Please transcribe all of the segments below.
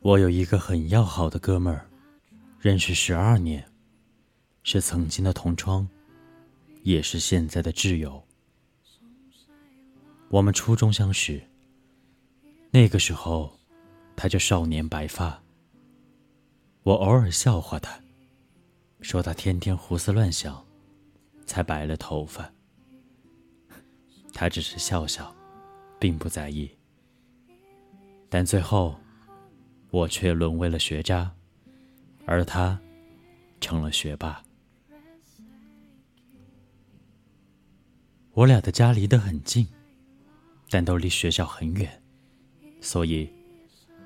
我有一个很要好的哥们儿，认识十二年，是曾经的同窗，也是现在的挚友。我们初中相识，那个时候他就少年白发。我偶尔笑话他，说他天天胡思乱想，才白了头发。他只是笑笑，并不在意。但最后。我却沦为了学渣，而他成了学霸。我俩的家离得很近，但都离学校很远，所以，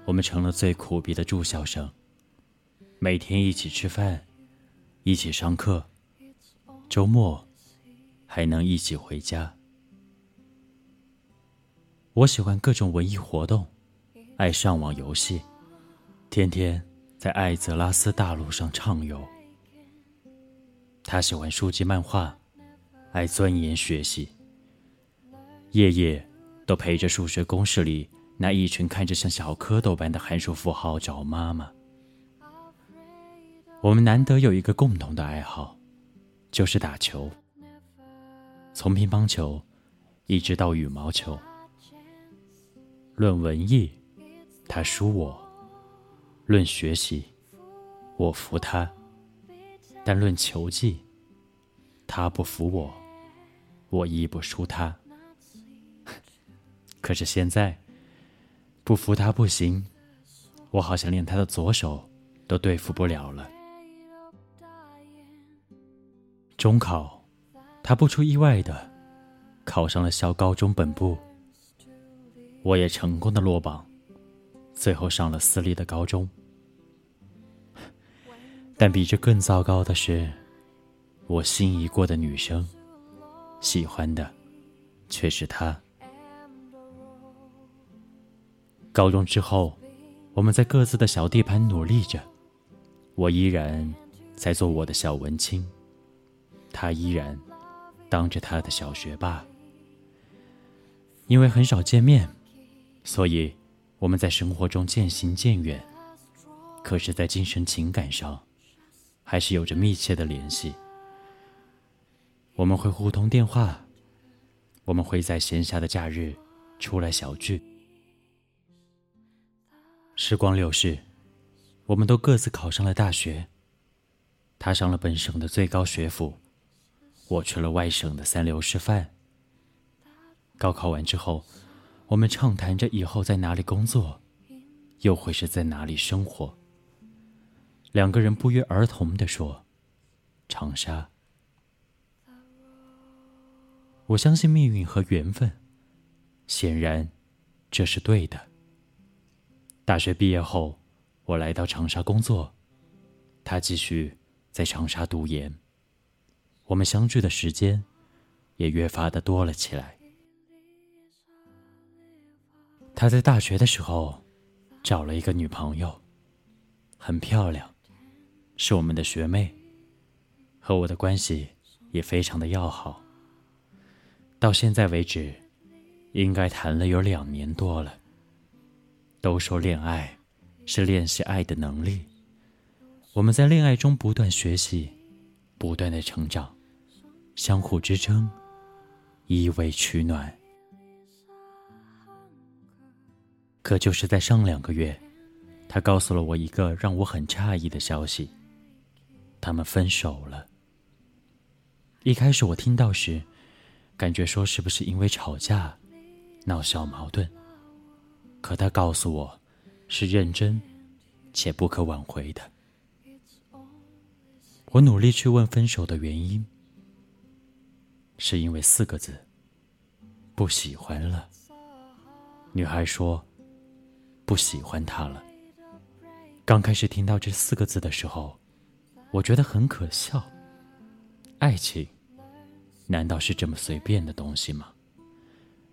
我们成了最苦逼的住校生。每天一起吃饭，一起上课，周末还能一起回家。我喜欢各种文艺活动，爱上网游戏。天天在艾泽拉斯大陆上畅游。他喜欢书籍漫画，爱钻研学习，夜夜都陪着数学公式里那一群看着像小蝌蚪般的函数符号找妈妈。我们难得有一个共同的爱好，就是打球。从乒乓球一直到羽毛球。论文艺，他输我。论学习，我服他；但论球技，他不服我，我亦不输他。可是现在，不服他不行，我好像连他的左手都对付不了了。中考，他不出意外的考上了校高中本部，我也成功的落榜。最后上了私立的高中，但比这更糟糕的是，我心仪过的女生，喜欢的却是他。高中之后，我们在各自的小地盘努力着，我依然在做我的小文青，他依然当着他的小学霸。因为很少见面，所以。我们在生活中渐行渐远，可是，在精神情感上，还是有着密切的联系。我们会互通电话，我们会在闲暇的假日出来小聚。时光流逝，我们都各自考上了大学。他上了本省的最高学府，我去了外省的三流师范。高考完之后。我们畅谈着以后在哪里工作，又会是在哪里生活。两个人不约而同地说：“长沙。”我相信命运和缘分，显然，这是对的。大学毕业后，我来到长沙工作，他继续在长沙读研，我们相聚的时间也越发的多了起来。他在大学的时候找了一个女朋友，很漂亮，是我们的学妹，和我的关系也非常的要好。到现在为止，应该谈了有两年多了。都说恋爱是练习爱的能力，我们在恋爱中不断学习，不断的成长，相互支撑，依偎取暖。可就是在上两个月，他告诉了我一个让我很诧异的消息：他们分手了。一开始我听到时，感觉说是不是因为吵架，闹小矛盾。可他告诉我，是认真且不可挽回的。我努力去问分手的原因，是因为四个字：不喜欢了。女孩说。不喜欢他了。刚开始听到这四个字的时候，我觉得很可笑。爱情，难道是这么随便的东西吗？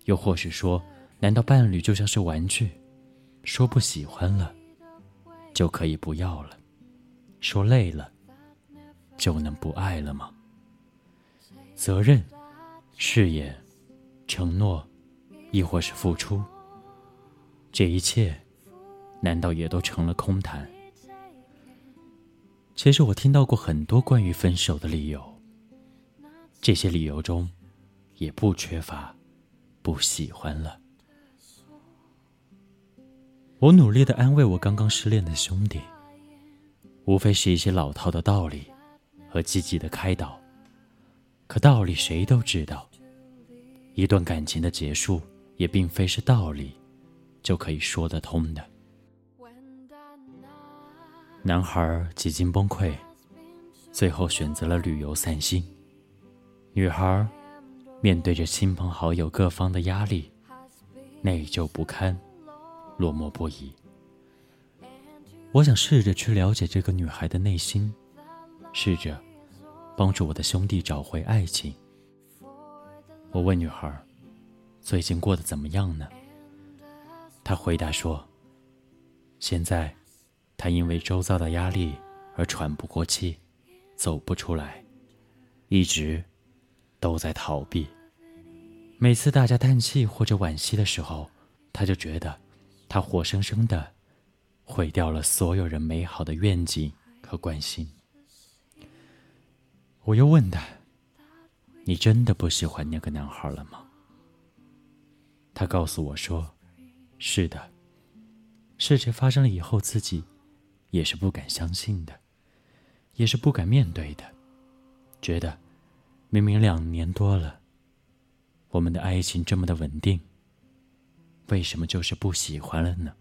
又或是说，难道伴侣就像是玩具，说不喜欢了，就可以不要了；说累了，就能不爱了吗？责任、誓言、承诺，亦或是付出，这一切，难道也都成了空谈？其实我听到过很多关于分手的理由，这些理由中，也不缺乏不喜欢了。我努力的安慰我刚刚失恋的兄弟，无非是一些老套的道理和积极的开导。可道理谁都知道，一段感情的结束也并非是道理就可以说得通的。男孩几近崩溃，最后选择了旅游散心。女孩面对着亲朋好友各方的压力，内疚不堪。落寞不已。我想试着去了解这个女孩的内心，试着帮助我的兄弟找回爱情。我问女孩：“最近过得怎么样呢？”她回答说：“现在，她因为周遭的压力而喘不过气，走不出来，一直都在逃避。每次大家叹气或者惋惜的时候，她就觉得。”他活生生的毁掉了所有人美好的愿景和关心。我又问他：“你真的不喜欢那个男孩了吗？”他告诉我说：“是的。”事情发生了以后，自己也是不敢相信的，也是不敢面对的，觉得明明两年多了，我们的爱情这么的稳定。为什么就是不喜欢了呢？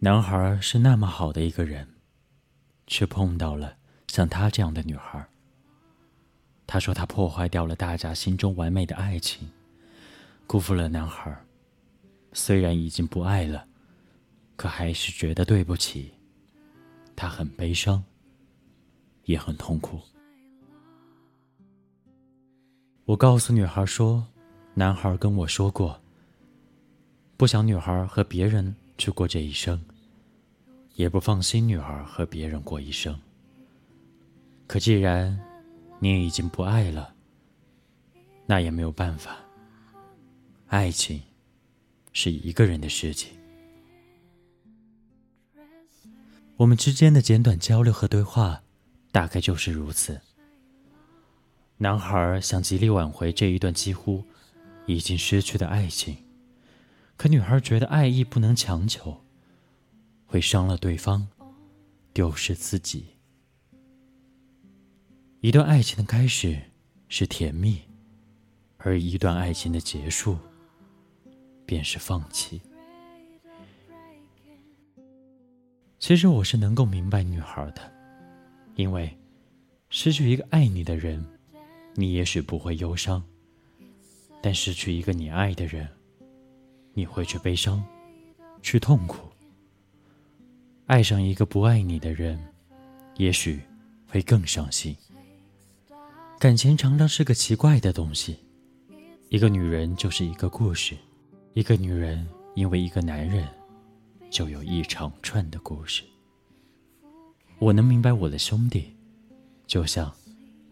男孩是那么好的一个人，却碰到了像他这样的女孩。他说他破坏掉了大家心中完美的爱情，辜负了男孩。虽然已经不爱了，可还是觉得对不起。他很悲伤，也很痛苦。我告诉女孩说，男孩跟我说过。不想女孩和别人去过这一生，也不放心女孩和别人过一生。可既然你已经不爱了，那也没有办法。爱情是一个人的事情。我们之间的简短交流和对话，大概就是如此。男孩想极力挽回这一段几乎已经失去的爱情。可女孩觉得爱意不能强求，会伤了对方，丢失自己。一段爱情的开始是甜蜜，而一段爱情的结束便是放弃。其实我是能够明白女孩的，因为失去一个爱你的人，你也许不会忧伤，但失去一个你爱的人。你会去悲伤，去痛苦。爱上一个不爱你的人，也许会更伤心。感情常常是个奇怪的东西，一个女人就是一个故事，一个女人因为一个男人，就有一长串的故事。我能明白我的兄弟，就像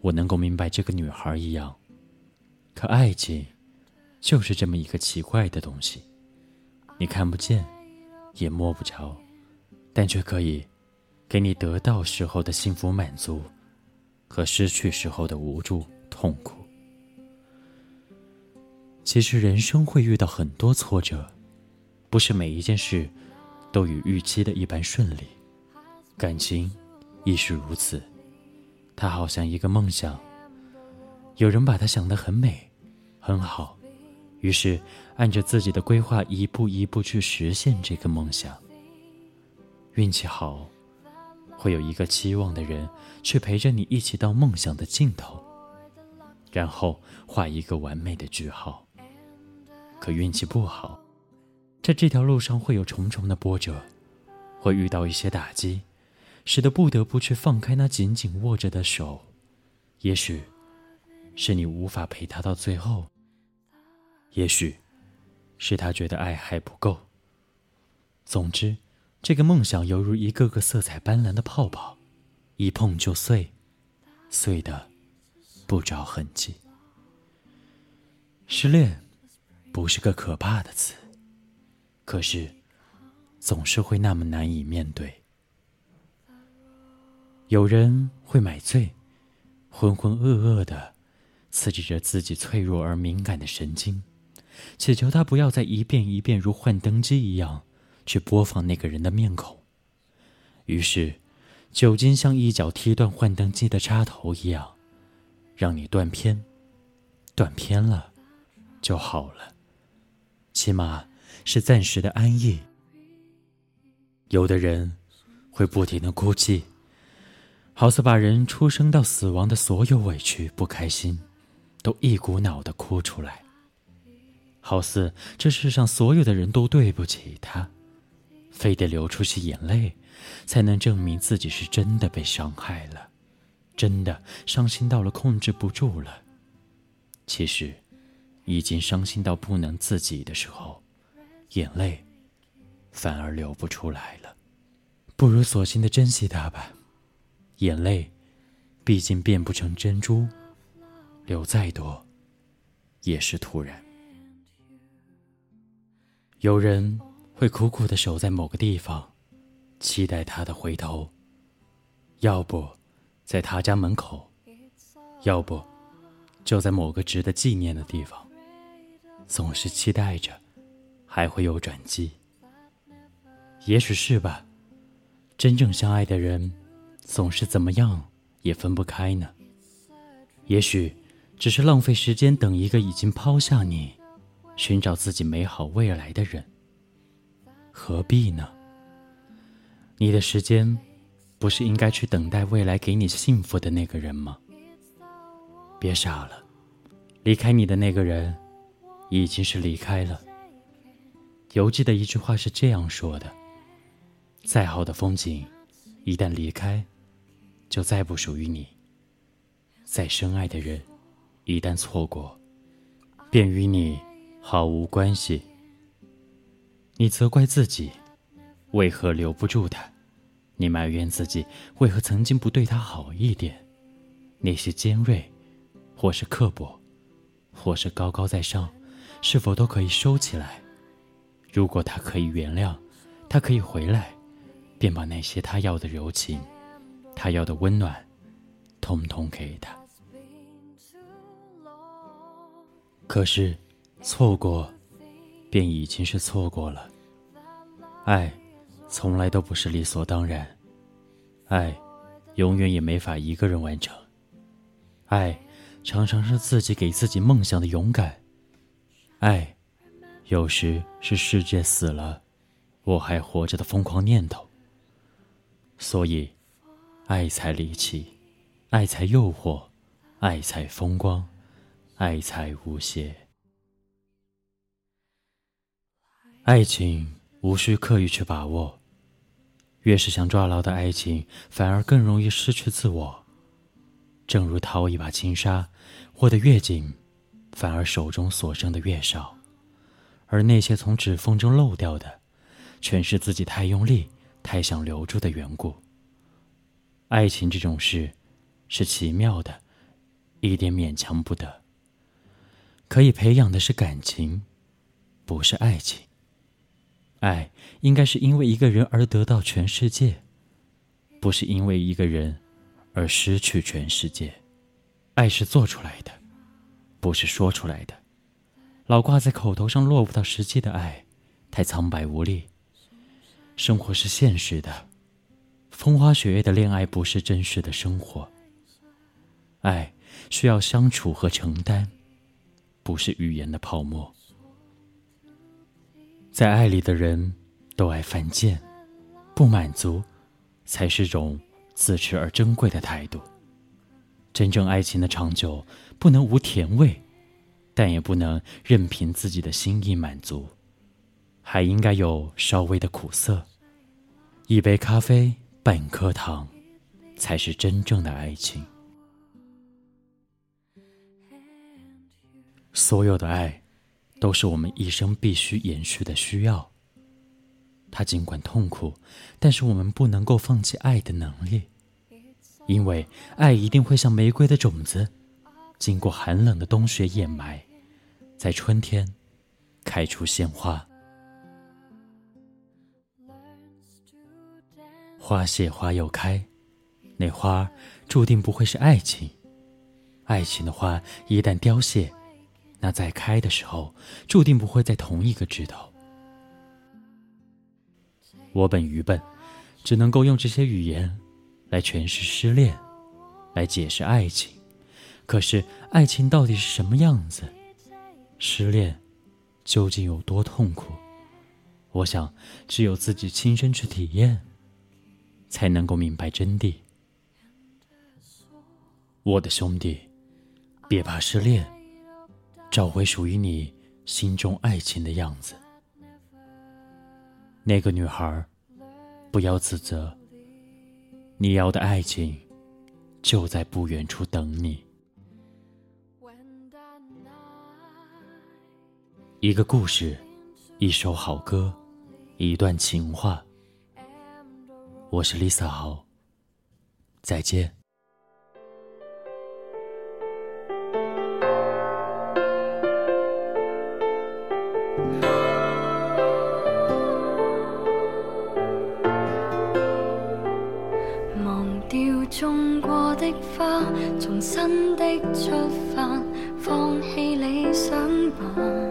我能够明白这个女孩一样。可爱情，就是这么一个奇怪的东西。你看不见，也摸不着，但却可以给你得到时候的幸福满足，和失去时候的无助痛苦。其实人生会遇到很多挫折，不是每一件事都与预期的一般顺利。感情亦是如此，它好像一个梦想，有人把它想得很美，很好。于是，按着自己的规划，一步一步去实现这个梦想。运气好，会有一个期望的人去陪着你一起到梦想的尽头，然后画一个完美的句号。可运气不好，在这条路上会有重重的波折，会遇到一些打击，使得不得不去放开那紧紧握着的手。也许，是你无法陪他到最后。也许，是他觉得爱还不够。总之，这个梦想犹如一个个色彩斑斓的泡泡，一碰就碎，碎的不着痕迹。失恋不是个可怕的词，可是总是会那么难以面对。有人会买醉，浑浑噩噩的，刺激着自己脆弱而敏感的神经，祈求他不要再一遍一遍如幻灯机一样去播放那个人的面孔。于是，酒精像一脚踢断幻灯机的插头一样，让你断片，断片了就好了。起码是暂时的安逸。有的人会不停的哭泣，好似把人出生到死亡的所有委屈、不开心，都一股脑的哭出来，好似这世上所有的人都对不起他，非得流出些眼泪，才能证明自己是真的被伤害了，真的伤心到了控制不住了。其实。已经伤心到不能自己的时候，眼泪反而流不出来了。不如索性的珍惜它吧。眼泪毕竟变不成珍珠，流再多也是突然。有人会苦苦的守在某个地方，期待他的回头，要不在他家门口，要不就在某个值得纪念的地方。总是期待着，还会有转机。也许是吧，真正相爱的人，总是怎么样也分不开呢。也许只是浪费时间等一个已经抛下你，寻找自己美好未来的人。何必呢？你的时间，不是应该去等待未来给你幸福的那个人吗？别傻了，离开你的那个人。已经是离开了。犹记得一句话是这样说的：“再好的风景，一旦离开，就再不属于你；再深爱的人，一旦错过，便与你毫无关系。”你责怪自己为何留不住他，你埋怨自己为何曾经不对他好一点。那些尖锐，或是刻薄，或是高高在上。是否都可以收起来？如果他可以原谅，他可以回来，便把那些他要的柔情，他要的温暖，通通给他。可是，错过，便已经是错过了。爱，从来都不是理所当然。爱，永远也没法一个人完成。爱，常常是自己给自己梦想的勇敢。爱，有时是世界死了，我还活着的疯狂念头。所以，爱才离奇，爱才诱惑，爱才风光，爱才无邪。爱情无需刻意去把握，越是想抓牢的爱情，反而更容易失去自我。正如掏一把轻纱，握得越紧。反而手中所剩的越少，而那些从指缝中漏掉的，全是自己太用力、太想留住的缘故。爱情这种事，是奇妙的，一点勉强不得。可以培养的是感情，不是爱情。爱应该是因为一个人而得到全世界，不是因为一个人而失去全世界。爱是做出来的。不是说出来的，老挂在口头上落不到实际的爱，太苍白无力。生活是现实的，风花雪月的恋爱不是真实的生活。爱需要相处和承担，不是语言的泡沫。在爱里的人都爱犯贱，不满足，才是种自持而珍贵的态度。真正爱情的长久，不能无甜味，但也不能任凭自己的心意满足，还应该有稍微的苦涩。一杯咖啡，半颗糖，才是真正的爱情。所有的爱，都是我们一生必须延续的需要。它尽管痛苦，但是我们不能够放弃爱的能力。因为爱一定会像玫瑰的种子，经过寒冷的冬雪掩埋，在春天开出鲜花。花谢花又开，那花注定不会是爱情。爱情的花一旦凋谢，那再开的时候注定不会在同一个枝头。我本愚笨，只能够用这些语言来诠释失恋，来解释爱情。可是爱情到底是什么样子？失恋究竟有多痛苦？我想，只有自己亲身去体验，才能够明白真谛。我的兄弟，别怕失恋，找回属于你心中爱情的样子。那个女孩，不要自责，你要的爱情就在不远处等你。一个故事，一首好歌，一段情话。我是 Lisa 豪，再见。忘掉种过的花，重新的出发，放弃理想吧。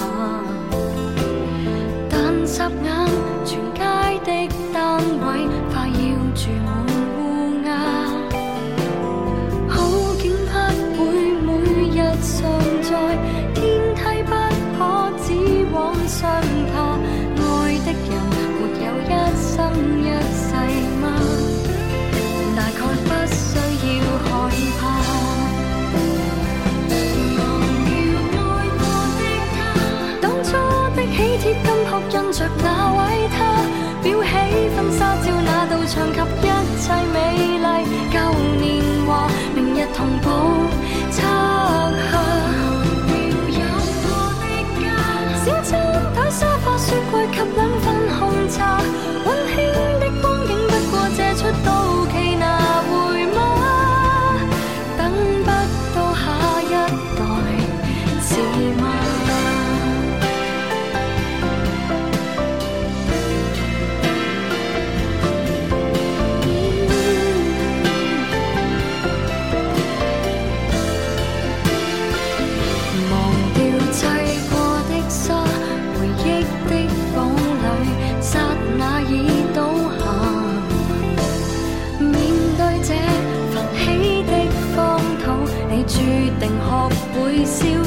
着那位他，裱起婚纱照那道墙及一切美丽旧年华，明日同步测下。小、沙发、雪柜及 see